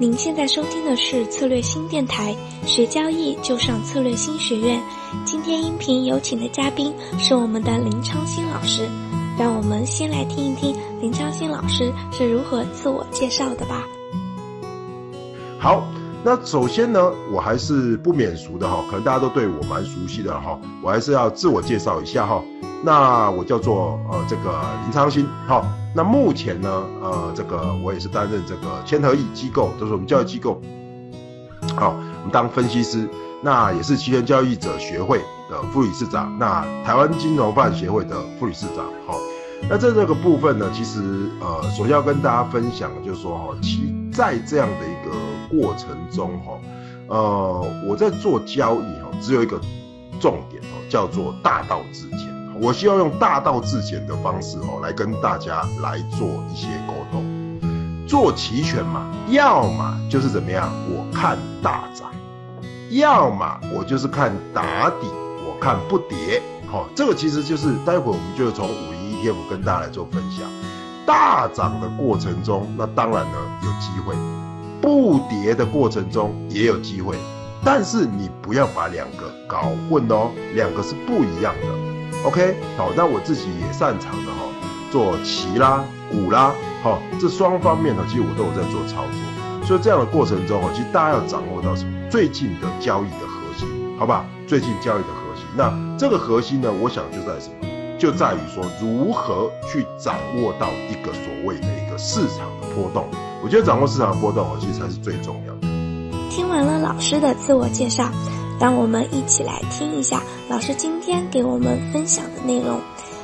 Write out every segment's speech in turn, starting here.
您现在收听的是策略新电台，学交易就上策略新学院。今天音频有请的嘉宾是我们的林昌新老师，让我们先来听一听林昌新老师是如何自我介绍的吧。好，那首先呢，我还是不免俗的哈，可能大家都对我蛮熟悉的哈，我还是要自我介绍一下哈。那我叫做呃这个林昌新，哈。那目前呢，呃，这个我也是担任这个千和益机构，就是我们教育机构，好，我们当分析师，那也是期权交易者学会的副理事长，那台湾金融办协会的副理事长，好，那在这个部分呢，其实呃，首先要跟大家分享，就是说哈，其在这样的一个过程中哈，呃，我在做交易哈，只有一个重点哦，叫做大道至简。我需要用大道至简的方式哦，来跟大家来做一些沟通。做期权嘛，要么就是怎么样，我看大涨；要么我就是看打底，我看不跌。好，这个其实就是待会我们就从五一 ETF 跟大家来做分享。大涨的过程中，那当然呢有机会；不跌的过程中也有机会。但是你不要把两个搞混哦，两个是不一样的。OK，好，那我自己也擅长的哈，做棋啦、股啦，好，这双方面呢，其实我都有在做操作。所以这样的过程中哈，其实大家要掌握到什么？最近的交易的核心，好吧？最近交易的核心，那这个核心呢，我想就在什么？就在于说如何去掌握到一个所谓的一个市场的波动。我觉得掌握市场的波动哦，其实才是最重要的。听完了老师的自我介绍。让我们一起来听一下老师今天给我们分享的内容：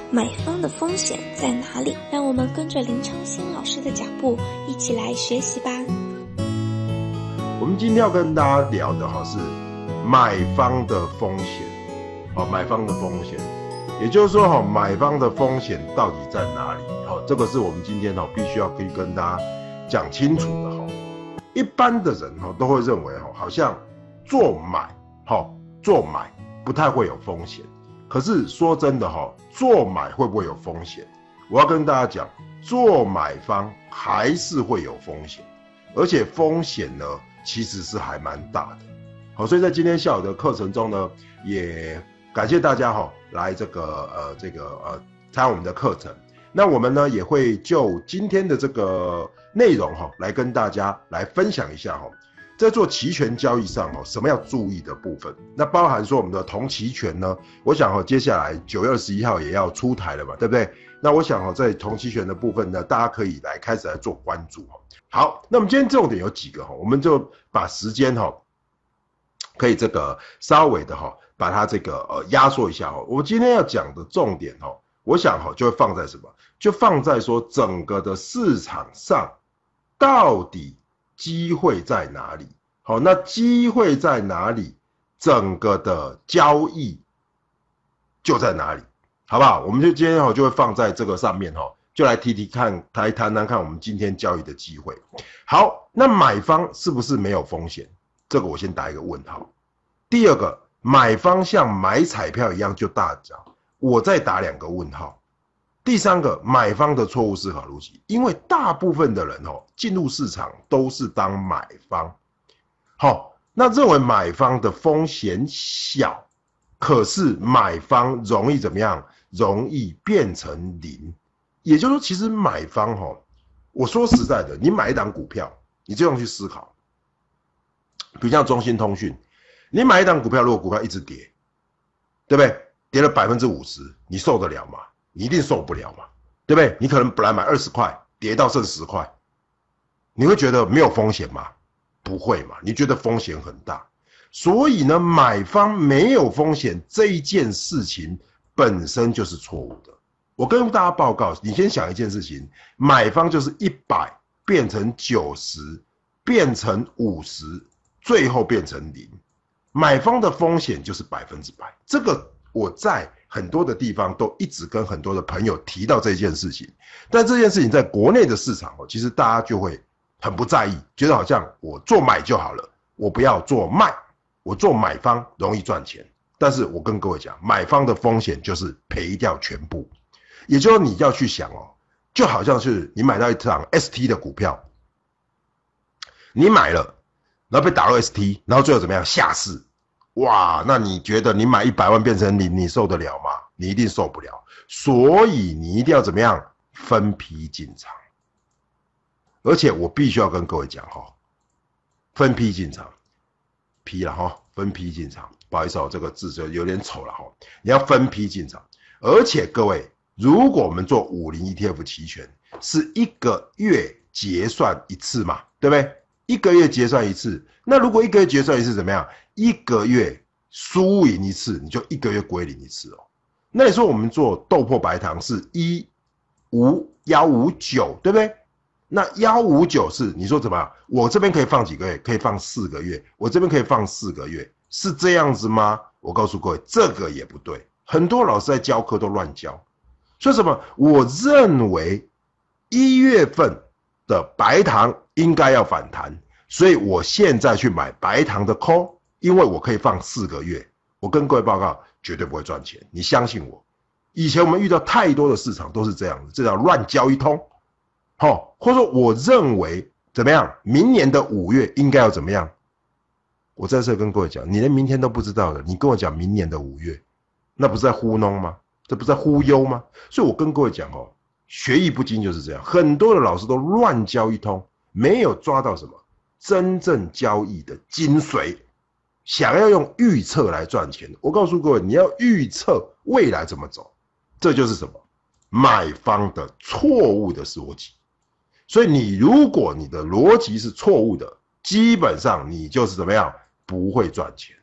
买方的风险在哪里？让我们跟着林昌新老师的脚步一起来学习吧。我们今天要跟大家聊的哈是买方的风险，好，买方的风险，也就是说哈，买方的风险到底在哪里？好，这个是我们今天哈必须要可以跟大家讲清楚的哈。一般的人哈都会认为哈，好像做买。好，做买不太会有风险，可是说真的哈，做买会不会有风险？我要跟大家讲，做买方还是会有风险，而且风险呢其实是还蛮大的。好，所以在今天下午的课程中呢，也感谢大家哈来这个呃这个呃参加我们的课程。那我们呢也会就今天的这个内容哈来跟大家来分享一下哈。在做期权交易上哦，什么要注意的部分？那包含说我们的同期权呢？我想哦，接下来九月二十一号也要出台了嘛，对不对？那我想哦，在同期权的部分呢，大家可以来开始来做关注哈。好，那么今天重点有几个哈，我们就把时间哈，可以这个稍微的哈，把它这个呃压缩一下哈。我今天要讲的重点哈，我想哈就会放在什么？就放在说整个的市场上到底。机会在哪里？好，那机会在哪里？整个的交易就在哪里，好不好？我们就今天哈就会放在这个上面哈，就来提提看，来谈谈看我们今天交易的机会。好，那买方是不是没有风险？这个我先打一个问号。第二个，买方像买彩票一样就大涨，我再打两个问号。第三个买方的错误思考逻辑，因为大部分的人哦进入市场都是当买方，好，那认为买方的风险小，可是买方容易怎么样？容易变成零，也就是说，其实买方哈，我说实在的，你买一档股票，你这样去思考，比如像中兴通讯，你买一档股票，如果股票一直跌，对不对？跌了百分之五十，你受得了吗？你一定受不了嘛，对不对？你可能本来买二十块，跌到剩十块，你会觉得没有风险吗？不会嘛？你觉得风险很大，所以呢，买方没有风险这一件事情本身就是错误的。我跟大家报告，你先想一件事情：买方就是一百变成九十，变成五十，最后变成零，买方的风险就是百分之百。这个我在。很多的地方都一直跟很多的朋友提到这件事情，但这件事情在国内的市场哦，其实大家就会很不在意，觉得好像我做买就好了，我不要做卖，我做买方容易赚钱。但是我跟各位讲，买方的风险就是赔掉全部，也就是你要去想哦，就好像是你买到一场 ST 的股票，你买了，然后被打入 ST，然后最后怎么样下市？哇，那你觉得你买一百万变成零，你受得了吗？你一定受不了。所以你一定要怎么样分批进场。而且我必须要跟各位讲哈，分批进场，批了哈，分批进场。不好意思哦，这个字就有点丑了哈。你要分批进场，而且各位，如果我们做五零 ETF 期权，是一个月结算一次嘛，对不对？一个月结算一次，那如果一个月结算一次怎么样？一个月输赢一次，你就一个月归零一次哦。那你说我们做豆粕白糖是一五幺五九，对不对？那幺五九是你说怎么样？我这边可以放几个月？可以放四个月。我这边可以放四个月。是这样子吗？我告诉各位，这个也不对。很多老师在教课都乱教，说什么？我认为一月份的白糖应该要反弹，所以我现在去买白糖的 call，因为我可以放四个月。我跟各位报告，绝对不会赚钱。你相信我，以前我们遇到太多的市场都是这样子，这叫乱交一通。好，或者说我认为怎么样？明年的五月应该要怎么样？我在这跟各位讲，你连明天都不知道的，你跟我讲明年的五月，那不是在糊弄吗？这不是在忽悠吗？所以我跟各位讲哦，学艺不精就是这样，很多的老师都乱教一通，没有抓到什么真正交易的精髓。想要用预测来赚钱，我告诉各位，你要预测未来怎么走，这就是什么买方的错误的逻辑。所以你如果你的逻辑是错误的，基本上你就是怎么样？不会赚钱，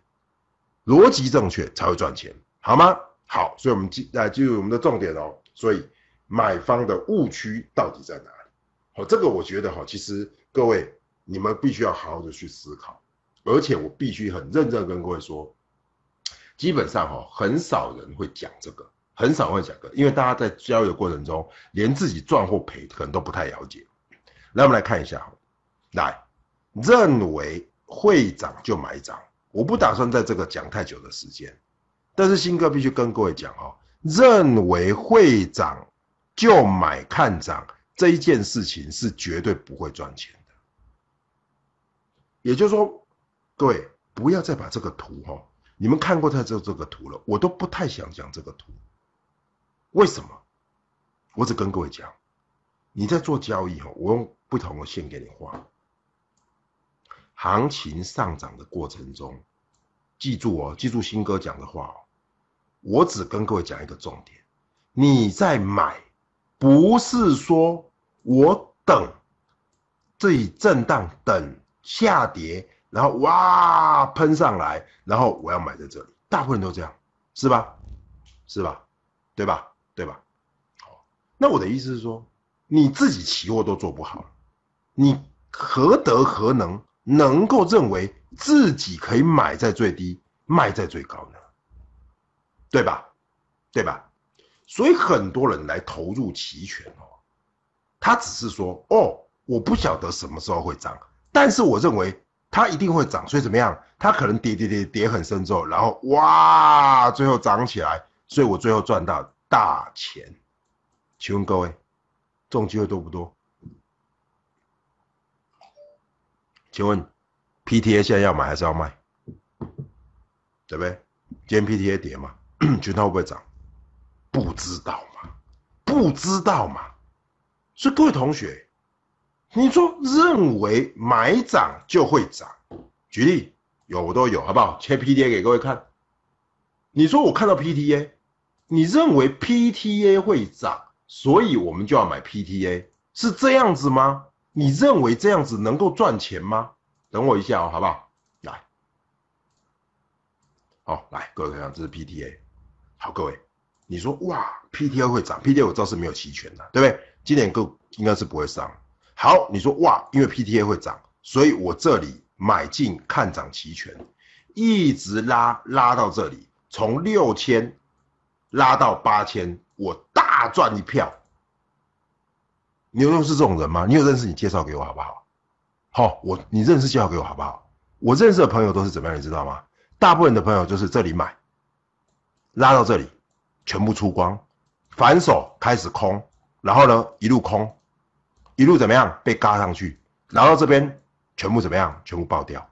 逻辑正确才会赚钱，好吗？好，所以我们进来进入我们的重点哦。所以买方的误区到底在哪里？好，这个我觉得哈，其实各位你们必须要好好的去思考，而且我必须很认真跟各位说，基本上哈，很少人会讲这个，很少会讲个，因为大家在交易的过程中，连自己赚或赔可能都不太了解。来，我们来看一下哈，来认为。会涨就买涨，我不打算在这个讲太久的时间，但是新哥必须跟各位讲哦，认为会涨就买看涨这一件事情是绝对不会赚钱的。也就是说，各位不要再把这个图哈，你们看过他这这个图了，我都不太想讲这个图。为什么？我只跟各位讲，你在做交易哈，我用不同的线给你画。行情上涨的过程中，记住哦，记住新哥讲的话哦。我只跟各位讲一个重点：你在买，不是说我等这里震荡，等下跌，然后哇喷上来，然后我要买在这里。大部分人都这样，是吧？是吧？对吧？对吧？好，那我的意思是说，你自己期货都做不好，你何德何能？能够认为自己可以买在最低，卖在最高呢？对吧？对吧？所以很多人来投入期权哦，他只是说哦，我不晓得什么时候会涨，但是我认为它一定会涨，所以怎么样？它可能跌跌跌跌很深之后，然后哇，最后涨起来，所以我最后赚到大钱。请问各位，这种机会多不多？请问，PTA 现在要买还是要卖？对不对？今天 PTA 跌嘛，群它会不会涨？不知道嘛，不知道嘛。所以各位同学，你说认为买涨就会涨？举例有我都有，好不好？切 PTA 给各位看。你说我看到 PTA，你认为 PTA 会涨，所以我们就要买 PTA，是这样子吗？你认为这样子能够赚钱吗？等我一下哦，好不好？来，好来，各位看，这是 PTA。好，各位，你说哇，PTA 会涨？PTA 我知道是没有期权的，对不对？今年够应该是不会上。好，你说哇，因为 PTA 会涨，所以我这里买进看涨期权，一直拉拉到这里，从六千拉到八千，我大赚一票。你有认识这种人吗？你有认识？你介绍给我好不好？好，我你认识介绍给我好不好？我认识的朋友都是怎么样？你知道吗？大部分的朋友就是这里买，拉到这里，全部出光，反手开始空，然后呢一路空，一路怎么样被嘎上去，然后这边全部怎么样？全部爆掉。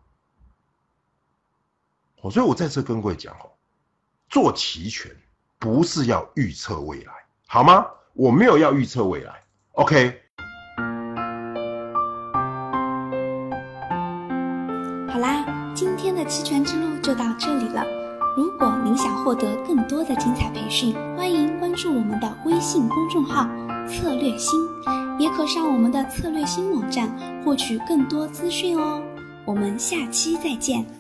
哦，所以我再次跟各位讲哦，做期权不是要预测未来，好吗？我没有要预测未来，OK。好啦，今天的期权之路就到这里了。如果您想获得更多的精彩培训，欢迎关注我们的微信公众号“策略新”，也可上我们的策略新网站获取更多资讯哦。我们下期再见。